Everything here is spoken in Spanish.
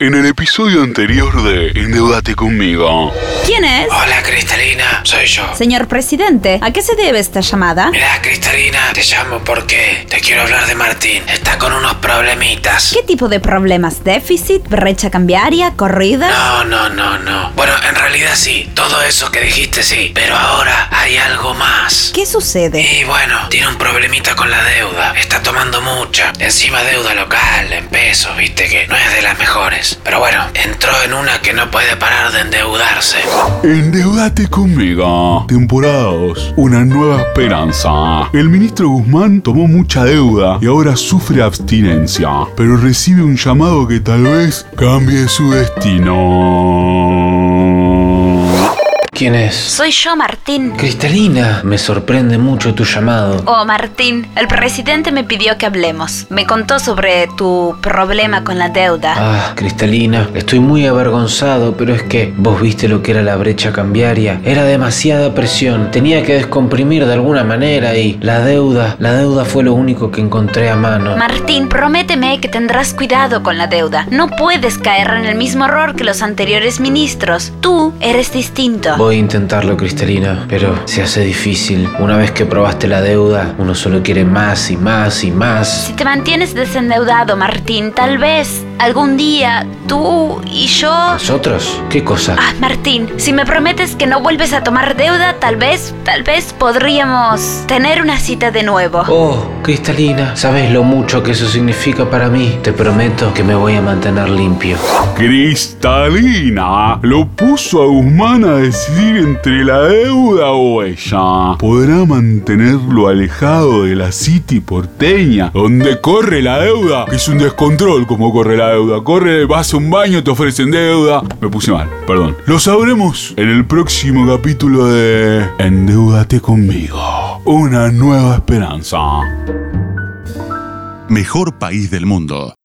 En el episodio anterior de Endeudate conmigo. ¿Quién es? Hola Cristalina, soy yo. Señor presidente, ¿a qué se debe esta llamada? Mira Cristalina, te llamo porque te quiero hablar de Martín. Está con unos problemitas. ¿Qué tipo de problemas? ¿Déficit? ¿Brecha cambiaria? ¿Corrida? No, no, no, no. Bueno, en realidad sí. Todo eso que dijiste sí. Pero ahora hay algo más. ¿Qué sucede? Y bueno, tiene un problemita con la deuda. Está tomando mucha. Encima deuda local, en pesos, viste que no es de las mejores. Pero bueno, entró en una que no puede parar de endeudarse. Endeudate conmigo. Temporada 2. Una nueva esperanza. El ministro Guzmán tomó mucha deuda y ahora sufre abstinencia, pero recibe un llamado que tal vez cambie su destino. ¿Quién es? Soy yo, Martín. Cristalina, me sorprende mucho tu llamado. Oh, Martín, el presidente me pidió que hablemos. Me contó sobre tu problema con la deuda. Ah, Cristalina, estoy muy avergonzado, pero es que vos viste lo que era la brecha cambiaria. Era demasiada presión, tenía que descomprimir de alguna manera y la deuda, la deuda fue lo único que encontré a mano. Martín, prométeme que tendrás cuidado con la deuda. No puedes caer en el mismo error que los anteriores ministros. Tú eres distinto. Voy a intentarlo, Cristalina, pero se hace difícil. Una vez que probaste la deuda, uno solo quiere más y más y más. Si te mantienes desendeudado, Martín, tal vez algún día tú y yo... ¿Nosotros? ¿Qué cosa? Ah, Martín, si me prometes que no vuelves a tomar deuda, tal vez, tal vez podríamos tener una cita de nuevo. Oh, Cristalina, ¿sabes lo mucho que eso significa para mí? Te prometo que me voy a mantener limpio. Cristalina lo puso a Guzmán a decidir entre la deuda o ella. Podrá mantenerlo alejado de la City porteña, donde corre la deuda, que es un descontrol como corre la deuda. Corre, vas a un baño, te ofrecen deuda. Me puse mal, perdón. Lo sabremos en el próximo capítulo de Endeudate conmigo. Una nueva esperanza. Mejor país del mundo.